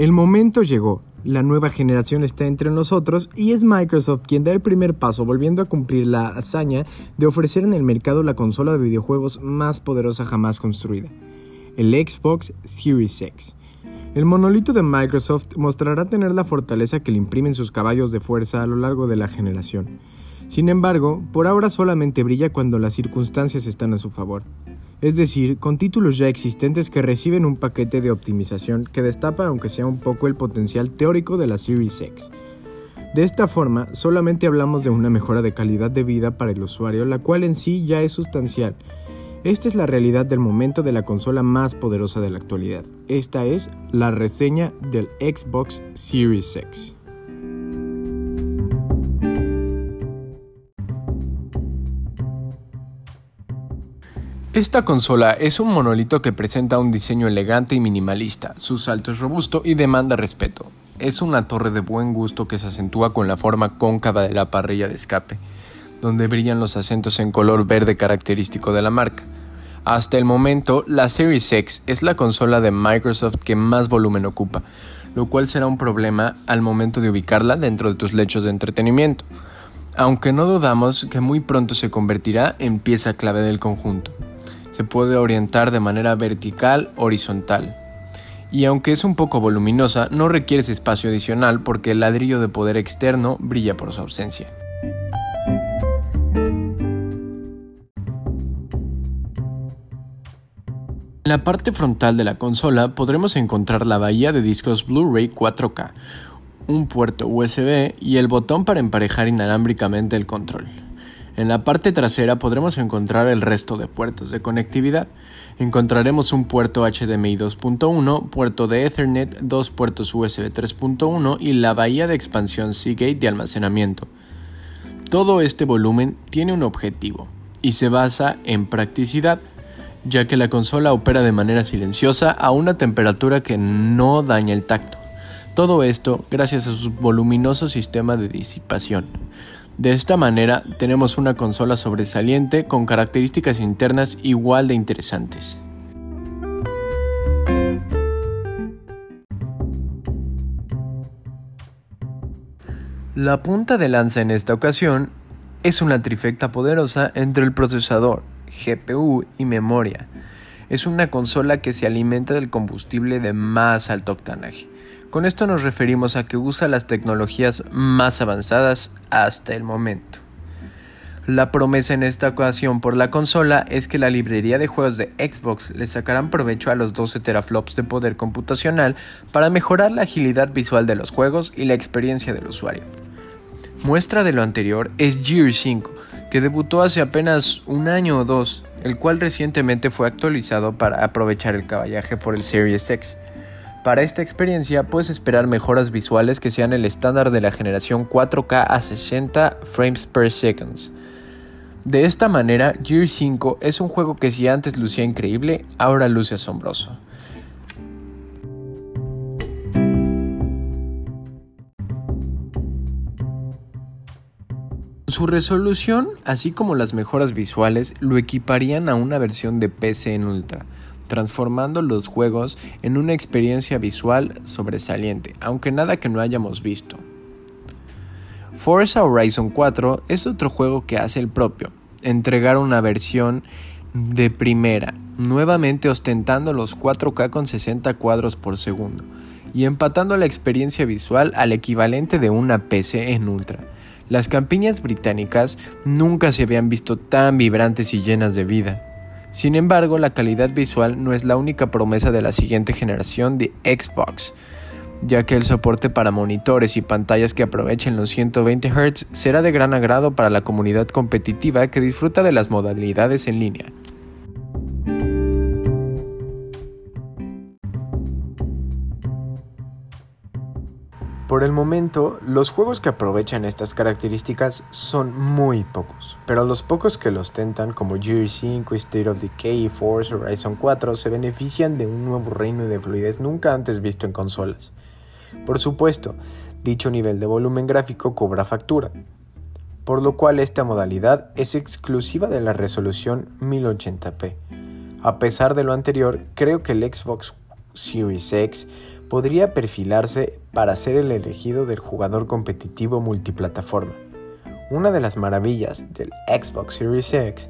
El momento llegó, la nueva generación está entre nosotros y es Microsoft quien da el primer paso volviendo a cumplir la hazaña de ofrecer en el mercado la consola de videojuegos más poderosa jamás construida, el Xbox Series X. El monolito de Microsoft mostrará tener la fortaleza que le imprimen sus caballos de fuerza a lo largo de la generación. Sin embargo, por ahora solamente brilla cuando las circunstancias están a su favor es decir, con títulos ya existentes que reciben un paquete de optimización que destapa aunque sea un poco el potencial teórico de la Series X. De esta forma, solamente hablamos de una mejora de calidad de vida para el usuario, la cual en sí ya es sustancial. Esta es la realidad del momento de la consola más poderosa de la actualidad. Esta es la reseña del Xbox Series X. Esta consola es un monolito que presenta un diseño elegante y minimalista, su salto es robusto y demanda respeto. Es una torre de buen gusto que se acentúa con la forma cóncava de la parrilla de escape, donde brillan los acentos en color verde característico de la marca. Hasta el momento, la Series X es la consola de Microsoft que más volumen ocupa, lo cual será un problema al momento de ubicarla dentro de tus lechos de entretenimiento, aunque no dudamos que muy pronto se convertirá en pieza clave del conjunto puede orientar de manera vertical horizontal. Y aunque es un poco voluminosa, no requiere espacio adicional porque el ladrillo de poder externo brilla por su ausencia. En la parte frontal de la consola podremos encontrar la bahía de discos Blu-ray 4K, un puerto USB y el botón para emparejar inalámbricamente el control. En la parte trasera podremos encontrar el resto de puertos de conectividad. Encontraremos un puerto HDMI 2.1, puerto de Ethernet, dos puertos USB 3.1 y la bahía de expansión Seagate de almacenamiento. Todo este volumen tiene un objetivo y se basa en practicidad, ya que la consola opera de manera silenciosa a una temperatura que no daña el tacto. Todo esto gracias a su voluminoso sistema de disipación. De esta manera tenemos una consola sobresaliente con características internas igual de interesantes. La punta de lanza en esta ocasión es una trifecta poderosa entre el procesador, GPU y memoria. Es una consola que se alimenta del combustible de más alto octanaje con esto nos referimos a que usa las tecnologías más avanzadas hasta el momento. La promesa en esta ocasión por la consola es que la librería de juegos de Xbox le sacarán provecho a los 12 teraflops de poder computacional para mejorar la agilidad visual de los juegos y la experiencia del usuario. Muestra de lo anterior es Gear 5, que debutó hace apenas un año o dos, el cual recientemente fue actualizado para aprovechar el caballaje por el Series X. Para esta experiencia puedes esperar mejoras visuales que sean el estándar de la generación 4K a 60 frames per second. De esta manera, Gear 5 es un juego que si antes lucía increíble, ahora luce asombroso. Su resolución, así como las mejoras visuales, lo equiparían a una versión de PC en Ultra, transformando los juegos en una experiencia visual sobresaliente, aunque nada que no hayamos visto. Forza Horizon 4 es otro juego que hace el propio, entregar una versión de primera, nuevamente ostentando los 4K con 60 cuadros por segundo y empatando la experiencia visual al equivalente de una PC en Ultra. Las campiñas británicas nunca se habían visto tan vibrantes y llenas de vida. Sin embargo, la calidad visual no es la única promesa de la siguiente generación de Xbox, ya que el soporte para monitores y pantallas que aprovechen los 120 Hz será de gran agrado para la comunidad competitiva que disfruta de las modalidades en línea. Por el momento, los juegos que aprovechan estas características son muy pocos, pero los pocos que los tentan, como Gear 5, State of Decay y Forza Horizon 4, se benefician de un nuevo reino de fluidez nunca antes visto en consolas. Por supuesto, dicho nivel de volumen gráfico cobra factura, por lo cual esta modalidad es exclusiva de la resolución 1080p. A pesar de lo anterior, creo que el Xbox Series X podría perfilarse para ser el elegido del jugador competitivo multiplataforma. Una de las maravillas del Xbox Series X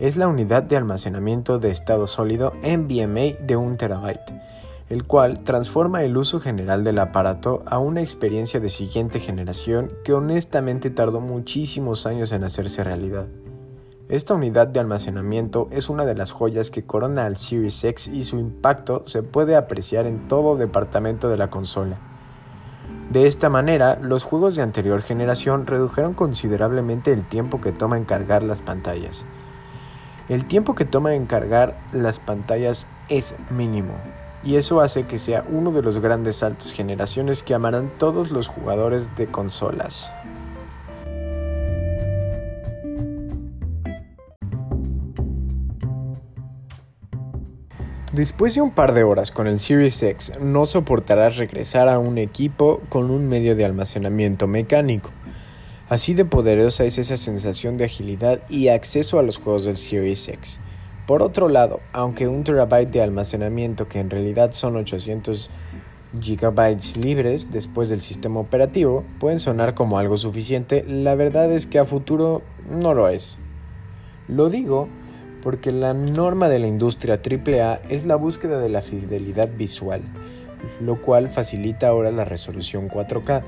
es la unidad de almacenamiento de estado sólido NVMe de 1 TB, el cual transforma el uso general del aparato a una experiencia de siguiente generación que honestamente tardó muchísimos años en hacerse realidad. Esta unidad de almacenamiento es una de las joyas que corona al Series X y su impacto se puede apreciar en todo departamento de la consola. De esta manera, los juegos de anterior generación redujeron considerablemente el tiempo que toma en cargar las pantallas. El tiempo que toma en cargar las pantallas es mínimo, y eso hace que sea uno de los grandes saltos generaciones que amarán todos los jugadores de consolas. Después de un par de horas con el Series X, no soportarás regresar a un equipo con un medio de almacenamiento mecánico. Así de poderosa es esa sensación de agilidad y acceso a los juegos del Series X. Por otro lado, aunque un terabyte de almacenamiento que en realidad son 800 gigabytes libres después del sistema operativo pueden sonar como algo suficiente, la verdad es que a futuro no lo es. Lo digo porque la norma de la industria AAA es la búsqueda de la fidelidad visual, lo cual facilita ahora la resolución 4K.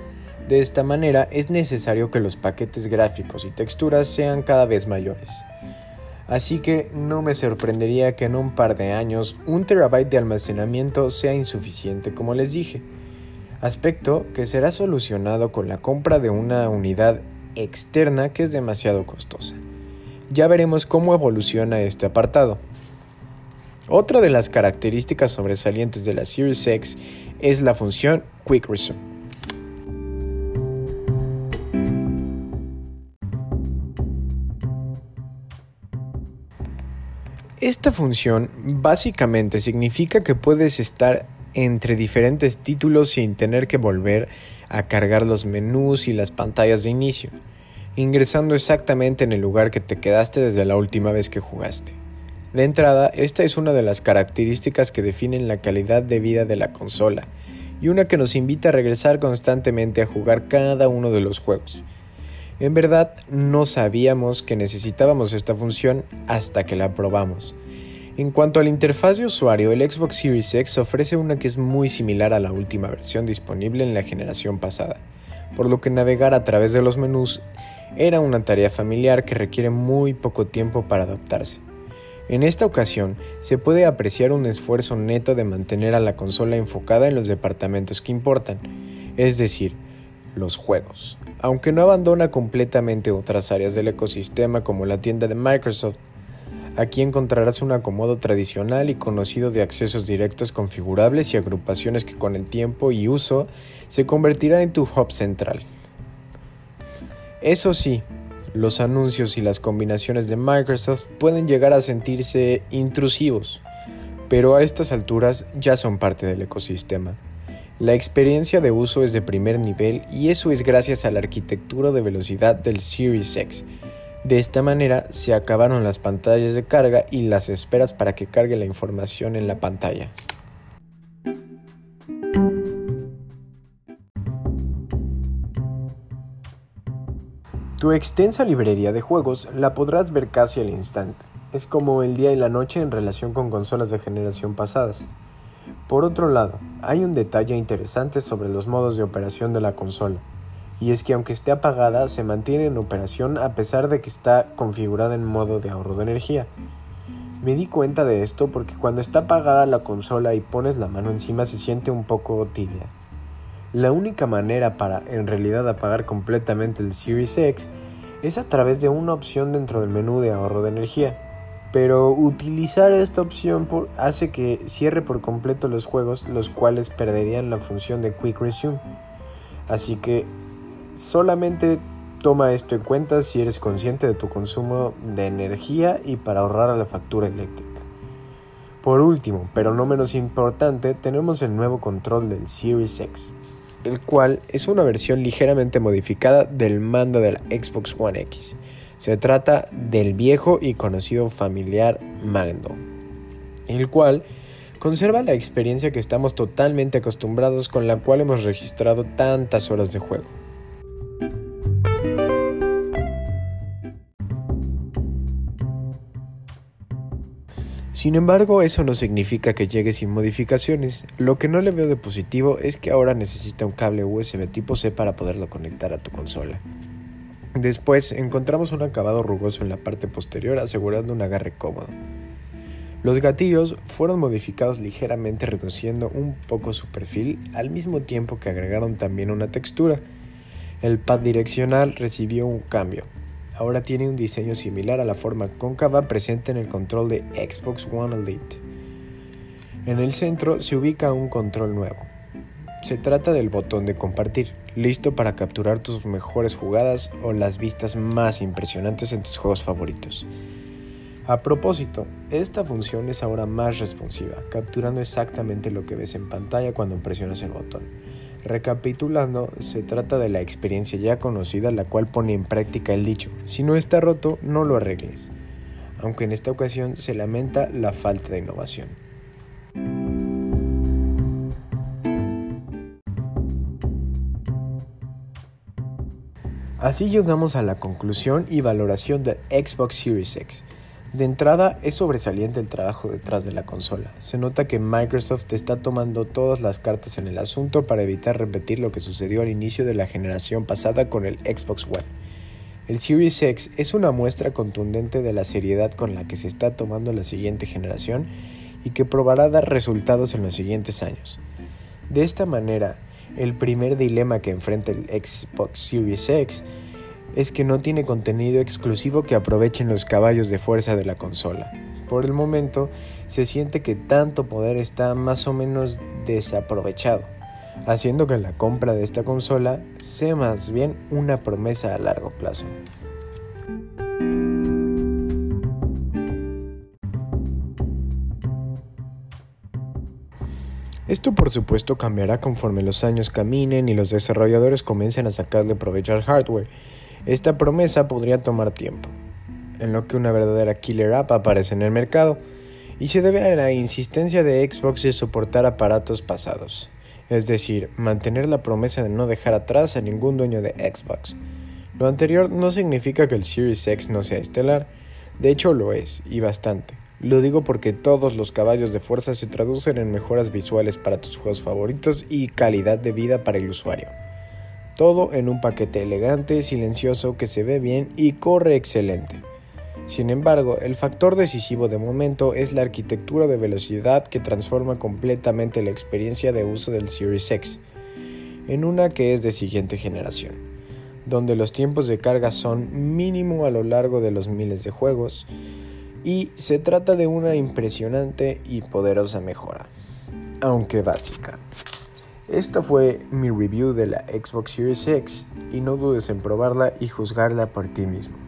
De esta manera es necesario que los paquetes gráficos y texturas sean cada vez mayores. Así que no me sorprendería que en un par de años un terabyte de almacenamiento sea insuficiente, como les dije. Aspecto que será solucionado con la compra de una unidad externa que es demasiado costosa. Ya veremos cómo evoluciona este apartado. Otra de las características sobresalientes de la Series X es la función Quick Resume. Esta función básicamente significa que puedes estar entre diferentes títulos sin tener que volver a cargar los menús y las pantallas de inicio ingresando exactamente en el lugar que te quedaste desde la última vez que jugaste. De entrada, esta es una de las características que definen la calidad de vida de la consola, y una que nos invita a regresar constantemente a jugar cada uno de los juegos. En verdad, no sabíamos que necesitábamos esta función hasta que la probamos. En cuanto a la interfaz de usuario, el Xbox Series X ofrece una que es muy similar a la última versión disponible en la generación pasada, por lo que navegar a través de los menús era una tarea familiar que requiere muy poco tiempo para adaptarse. En esta ocasión, se puede apreciar un esfuerzo neto de mantener a la consola enfocada en los departamentos que importan, es decir, los juegos. Aunque no abandona completamente otras áreas del ecosistema como la tienda de Microsoft, aquí encontrarás un acomodo tradicional y conocido de accesos directos configurables y agrupaciones que con el tiempo y uso se convertirá en tu hub central. Eso sí, los anuncios y las combinaciones de Microsoft pueden llegar a sentirse intrusivos, pero a estas alturas ya son parte del ecosistema. La experiencia de uso es de primer nivel y eso es gracias a la arquitectura de velocidad del Series X. De esta manera se acabaron las pantallas de carga y las esperas para que cargue la información en la pantalla. Tu extensa librería de juegos la podrás ver casi al instante. Es como el día y la noche en relación con consolas de generación pasadas. Por otro lado, hay un detalle interesante sobre los modos de operación de la consola, y es que aunque esté apagada, se mantiene en operación a pesar de que está configurada en modo de ahorro de energía. Me di cuenta de esto porque cuando está apagada la consola y pones la mano encima se siente un poco tibia. La única manera para en realidad apagar completamente el Series X es a través de una opción dentro del menú de ahorro de energía. Pero utilizar esta opción hace que cierre por completo los juegos, los cuales perderían la función de Quick Resume. Así que solamente toma esto en cuenta si eres consciente de tu consumo de energía y para ahorrar a la factura eléctrica. Por último, pero no menos importante, tenemos el nuevo control del Series X, el cual es una versión ligeramente modificada del mando de la Xbox One X. Se trata del viejo y conocido familiar mando, el cual Conserva la experiencia que estamos totalmente acostumbrados con la cual hemos registrado tantas horas de juego. Sin embargo, eso no significa que llegue sin modificaciones. Lo que no le veo de positivo es que ahora necesita un cable USB tipo C para poderlo conectar a tu consola. Después encontramos un acabado rugoso en la parte posterior asegurando un agarre cómodo. Los gatillos fueron modificados ligeramente reduciendo un poco su perfil al mismo tiempo que agregaron también una textura. El pad direccional recibió un cambio, ahora tiene un diseño similar a la forma cóncava presente en el control de Xbox One Elite. En el centro se ubica un control nuevo. Se trata del botón de compartir, listo para capturar tus mejores jugadas o las vistas más impresionantes en tus juegos favoritos. A propósito, esta función es ahora más responsiva, capturando exactamente lo que ves en pantalla cuando presionas el botón. Recapitulando, se trata de la experiencia ya conocida la cual pone en práctica el dicho, si no está roto, no lo arregles, aunque en esta ocasión se lamenta la falta de innovación. Así llegamos a la conclusión y valoración del Xbox Series X. De entrada, es sobresaliente el trabajo detrás de la consola. Se nota que Microsoft está tomando todas las cartas en el asunto para evitar repetir lo que sucedió al inicio de la generación pasada con el Xbox One. El Series X es una muestra contundente de la seriedad con la que se está tomando la siguiente generación y que probará dar resultados en los siguientes años. De esta manera, el primer dilema que enfrenta el Xbox Series X es que no tiene contenido exclusivo que aprovechen los caballos de fuerza de la consola. Por el momento, se siente que tanto poder está más o menos desaprovechado, haciendo que la compra de esta consola sea más bien una promesa a largo plazo. Esto por supuesto cambiará conforme los años caminen y los desarrolladores comiencen a sacarle provecho al hardware, esta promesa podría tomar tiempo, en lo que una verdadera killer app aparece en el mercado, y se debe a la insistencia de Xbox de soportar aparatos pasados, es decir, mantener la promesa de no dejar atrás a ningún dueño de Xbox. Lo anterior no significa que el Series X no sea estelar, de hecho lo es, y bastante. Lo digo porque todos los caballos de fuerza se traducen en mejoras visuales para tus juegos favoritos y calidad de vida para el usuario. Todo en un paquete elegante, silencioso, que se ve bien y corre excelente. Sin embargo, el factor decisivo de momento es la arquitectura de velocidad que transforma completamente la experiencia de uso del Series X en una que es de siguiente generación, donde los tiempos de carga son mínimo a lo largo de los miles de juegos y se trata de una impresionante y poderosa mejora, aunque básica. Esta fue mi review de la Xbox Series X y no dudes en probarla y juzgarla por ti mismo.